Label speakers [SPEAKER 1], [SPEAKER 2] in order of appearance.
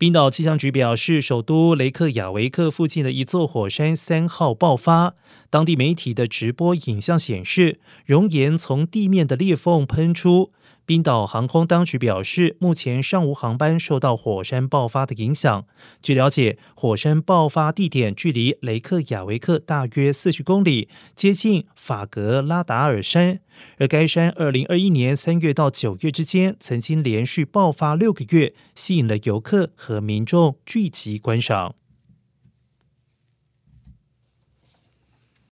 [SPEAKER 1] 冰岛气象局表示，首都雷克雅维克附近的一座火山三号爆发。当地媒体的直播影像显示，熔岩从地面的裂缝喷出。冰岛航空当局表示，目前尚无航班受到火山爆发的影响。据了解，火山爆发地点距离雷克雅维克大约四十公里，接近法格拉达尔山。而该山二零二一年三月到九月之间，曾经连续爆发六个月，吸引了游客和民众聚集观赏。